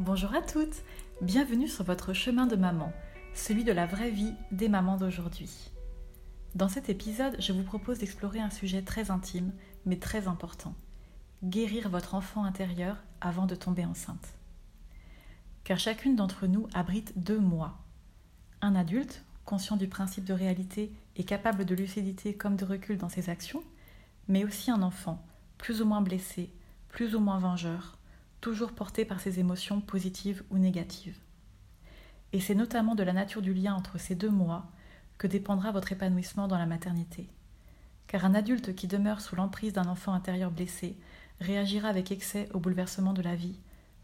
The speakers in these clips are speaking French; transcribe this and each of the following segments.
Bonjour à toutes, bienvenue sur votre chemin de maman, celui de la vraie vie des mamans d'aujourd'hui. Dans cet épisode, je vous propose d'explorer un sujet très intime mais très important. Guérir votre enfant intérieur avant de tomber enceinte. Car chacune d'entre nous abrite deux moi. Un adulte, conscient du principe de réalité et capable de lucidité comme de recul dans ses actions, mais aussi un enfant, plus ou moins blessé, plus ou moins vengeur, toujours porté par ses émotions positives ou négatives. Et c'est notamment de la nature du lien entre ces deux moi que dépendra votre épanouissement dans la maternité. Car un adulte qui demeure sous l'emprise d'un enfant intérieur blessé réagira avec excès aux bouleversements de la vie,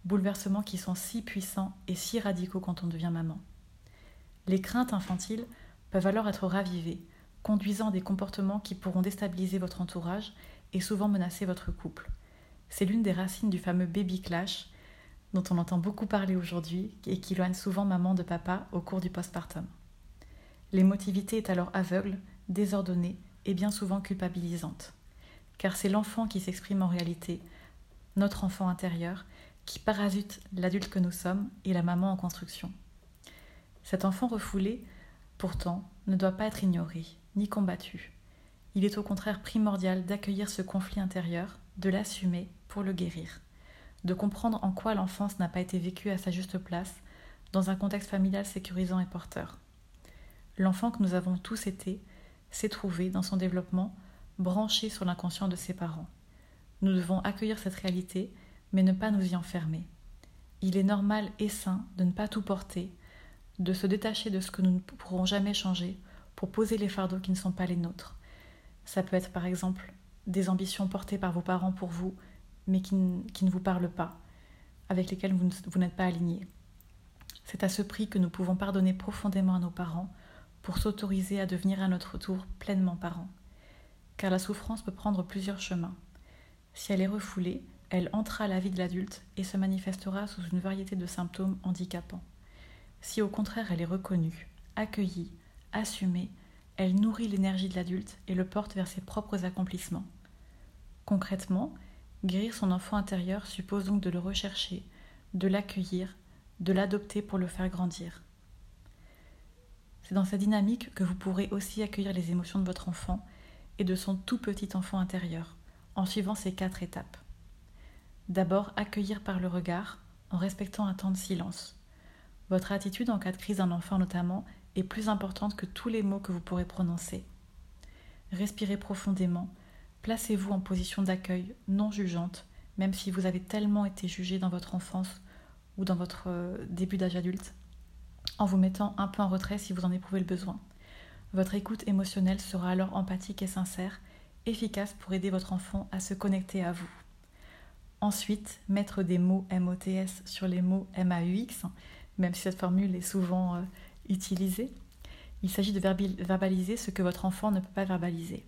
bouleversements qui sont si puissants et si radicaux quand on devient maman. Les craintes infantiles peuvent alors être ravivées, conduisant à des comportements qui pourront déstabiliser votre entourage et souvent menacer votre couple. C'est l'une des racines du fameux baby clash dont on entend beaucoup parler aujourd'hui et qui éloigne souvent maman de papa au cours du postpartum. L'émotivité est alors aveugle, désordonnée et bien souvent culpabilisante. Car c'est l'enfant qui s'exprime en réalité, notre enfant intérieur, qui parasite l'adulte que nous sommes et la maman en construction. Cet enfant refoulé, pourtant, ne doit pas être ignoré, ni combattu. Il est au contraire primordial d'accueillir ce conflit intérieur, de l'assumer pour le guérir, de comprendre en quoi l'enfance n'a pas été vécue à sa juste place dans un contexte familial sécurisant et porteur. L'enfant que nous avons tous été s'est trouvé dans son développement branché sur l'inconscient de ses parents. Nous devons accueillir cette réalité, mais ne pas nous y enfermer. Il est normal et sain de ne pas tout porter, de se détacher de ce que nous ne pourrons jamais changer pour poser les fardeaux qui ne sont pas les nôtres. Ça peut être par exemple des ambitions portées par vos parents pour vous, mais qui, ne vous parlent pas, avec lesquelles vous, vous n'êtes pas aligné. C'est à ce prix que nous pouvons pardonner profondément à nos parents pour s'autoriser à devenir à notre tour pleinement parents. Car la souffrance peut prendre plusieurs chemins. Si elle est refoulée, elle entrera à la vie de l'adulte et se manifestera sous une variété de symptômes handicapants. Si au contraire elle est reconnue, accueillie, assumée, elle nourrit l'énergie de l'adulte et le porte vers ses propres accomplissements. Concrètement, guérir son enfant intérieur suppose donc de le rechercher, de l'accueillir, de l'adopter pour le faire grandir. C'est dans cette dynamique que vous pourrez aussi accueillir les émotions de votre enfant et de son tout petit enfant intérieur, en suivant ces quatre étapes. D'abord, accueillir par le regard, en respectant un temps de silence. Votre attitude en cas de crise d'un enfant notamment est plus importante que tous les mots que vous pourrez prononcer. Respirez profondément, placez-vous en position d'accueil non jugeante, même si vous avez tellement été jugé dans votre enfance ou dans votre euh, début d'âge adulte, en vous mettant un peu en retrait si vous en éprouvez le besoin. Votre écoute émotionnelle sera alors empathique et sincère, efficace pour aider votre enfant à se connecter à vous. Ensuite, mettre des mots MOTS sur les mots MAUX, même si cette formule est souvent euh, utilisée. Il s'agit de verbaliser ce que votre enfant ne peut pas verbaliser.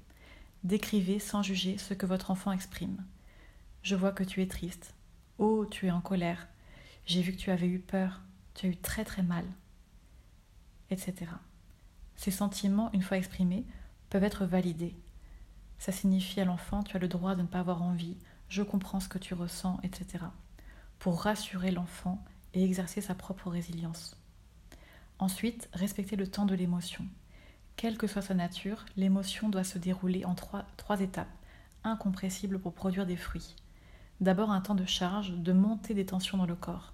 Décrivez sans juger ce que votre enfant exprime. Je vois que tu es triste. Oh, tu es en colère. J'ai vu que tu avais eu peur. Tu as eu très très mal. Etc. Ces sentiments, une fois exprimés, peuvent être validés. Ça signifie à l'enfant, tu as le droit de ne pas avoir envie, je comprends ce que tu ressens, etc. Pour rassurer l'enfant et exercer sa propre résilience. Ensuite, respecter le temps de l'émotion. Quelle que soit sa nature, l'émotion doit se dérouler en trois, étapes, incompressibles pour produire des fruits. D'abord un temps de charge, de montée des tensions dans le corps,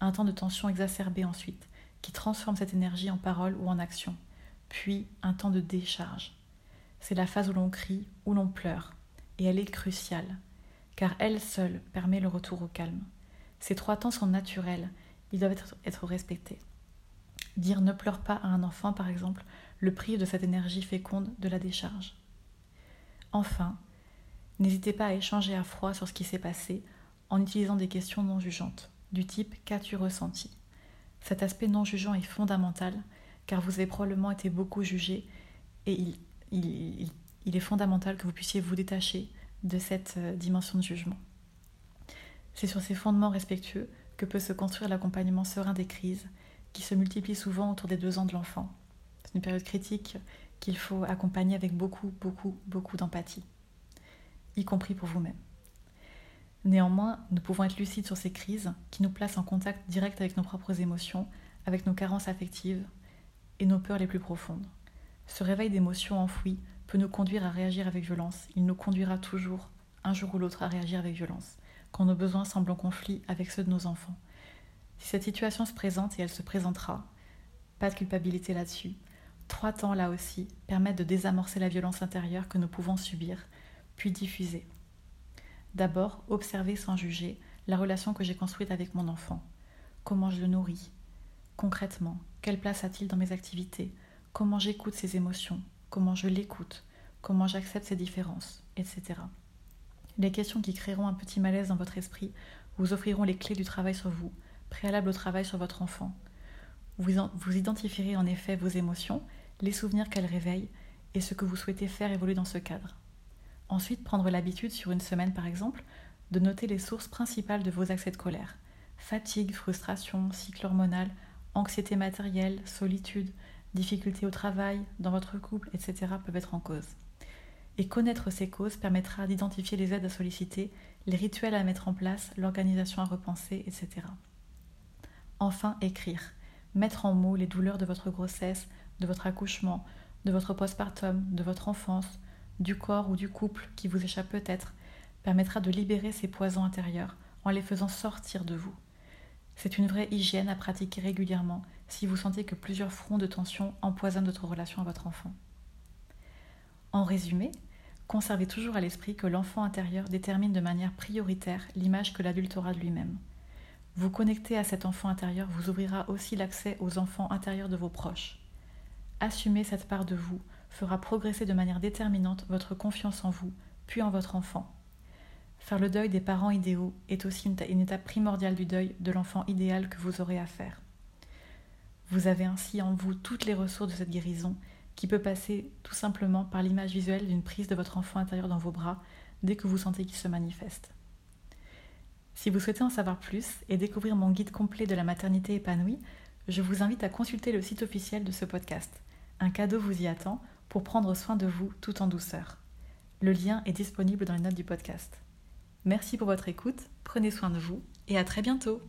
un temps de tension exacerbée ensuite, qui transforme cette énergie en parole ou en action, puis un temps de décharge. C'est la phase où l'on crie, où l'on pleure, et elle est cruciale, car elle seule permet le retour au calme. Ces trois temps sont naturels, ils doivent être respectés. Dire ne pleure pas à un enfant, par exemple, le prive de cette énergie féconde de la décharge. Enfin, n'hésitez pas à échanger à froid sur ce qui s'est passé en utilisant des questions non jugeantes, du type Qu'as-tu ressenti? Cet aspect non jugeant est fondamental car vous avez probablement été beaucoup jugé et il est fondamental que vous puissiez vous détacher de cette euh, dimension de jugement. C'est sur ces fondements respectueux que peut se construire l'accompagnement serein des crises qui se multiplient souvent autour des deux ans de l'enfant. C'est une période critique qu'il faut accompagner avec beaucoup, beaucoup, beaucoup d'empathie, y compris pour vous-même. Néanmoins, nous pouvons être lucides sur ces crises qui nous placent en contact direct avec nos propres émotions, avec nos carences affectives et nos peurs les plus profondes. Ce réveil d'émotions enfouies peut nous conduire à réagir avec violence. Il nous conduira toujours, un jour ou l'autre, à réagir avec violence, quand nos besoins semblent en conflit avec ceux de nos enfants. Si cette situation se présente et elle se présentera, pas de culpabilité là-dessus. Trois temps là aussi permettent de désamorcer la violence intérieure que nous pouvons subir, puis diffuser. D'abord, observer sans juger la relation que j'ai construite avec mon enfant. Comment je le nourris? Concrètement, quelle place a-t-il dans mes activités? Comment j'écoute ses émotions? Comment je l'écoute? Comment j'accepte ses différences? Etc. Les questions qui créeront un petit malaise dans votre esprit vous offriront les clés du travail sur vous, préalable au travail sur votre enfant. Vous, vous identifierez en effet vos émotions, les souvenirs qu'elles réveillent et ce que vous souhaitez faire évoluer dans ce cadre. Ensuite, prendre l'habitude, sur une semaine par exemple, de noter les sources principales de vos accès de colère. Fatigue, frustration, cycle hormonal, anxiété matérielle, solitude, difficultés au travail, dans votre couple, etc. peuvent être en cause. Et connaître ces causes permettra d'identifier les aides à solliciter, les rituels à mettre en place, l'organisation à repenser, etc. Enfin, écrire. Mettre en mots les douleurs de votre grossesse, de votre accouchement, de votre postpartum, de votre enfance, du corps ou du couple qui vous échappe peut-être, permettra de libérer ces poisons intérieurs en les faisant sortir de vous. C'est une vraie hygiène à pratiquer régulièrement si vous sentez que plusieurs fronts de tension empoisonnent votre relation à votre enfant. En résumé, conservez toujours à l'esprit que l'enfant intérieur détermine de manière prioritaire l'image que l'adulte aura de lui-même. Vous connecter à cet enfant intérieur vous ouvrira aussi l'accès aux enfants intérieurs de vos proches. Assumer cette part de vous fera progresser de manière déterminante votre confiance en vous, puis en votre enfant. Faire le deuil des parents idéaux est aussi une, étape primordiale du deuil de l'enfant idéal que vous aurez à faire. Vous avez ainsi en vous toutes les ressources de cette guérison qui peut passer tout simplement par l'image visuelle d'une prise de votre enfant intérieur dans vos bras dès que vous sentez qu'il se manifeste. Si vous souhaitez en savoir plus et découvrir mon guide complet de la maternité épanouie, je vous invite à consulter le site officiel de ce podcast. Un cadeau vous y attend pour prendre soin de vous tout en douceur. Le lien est disponible dans les notes du podcast. Merci pour votre écoute, prenez soin de vous et à très bientôt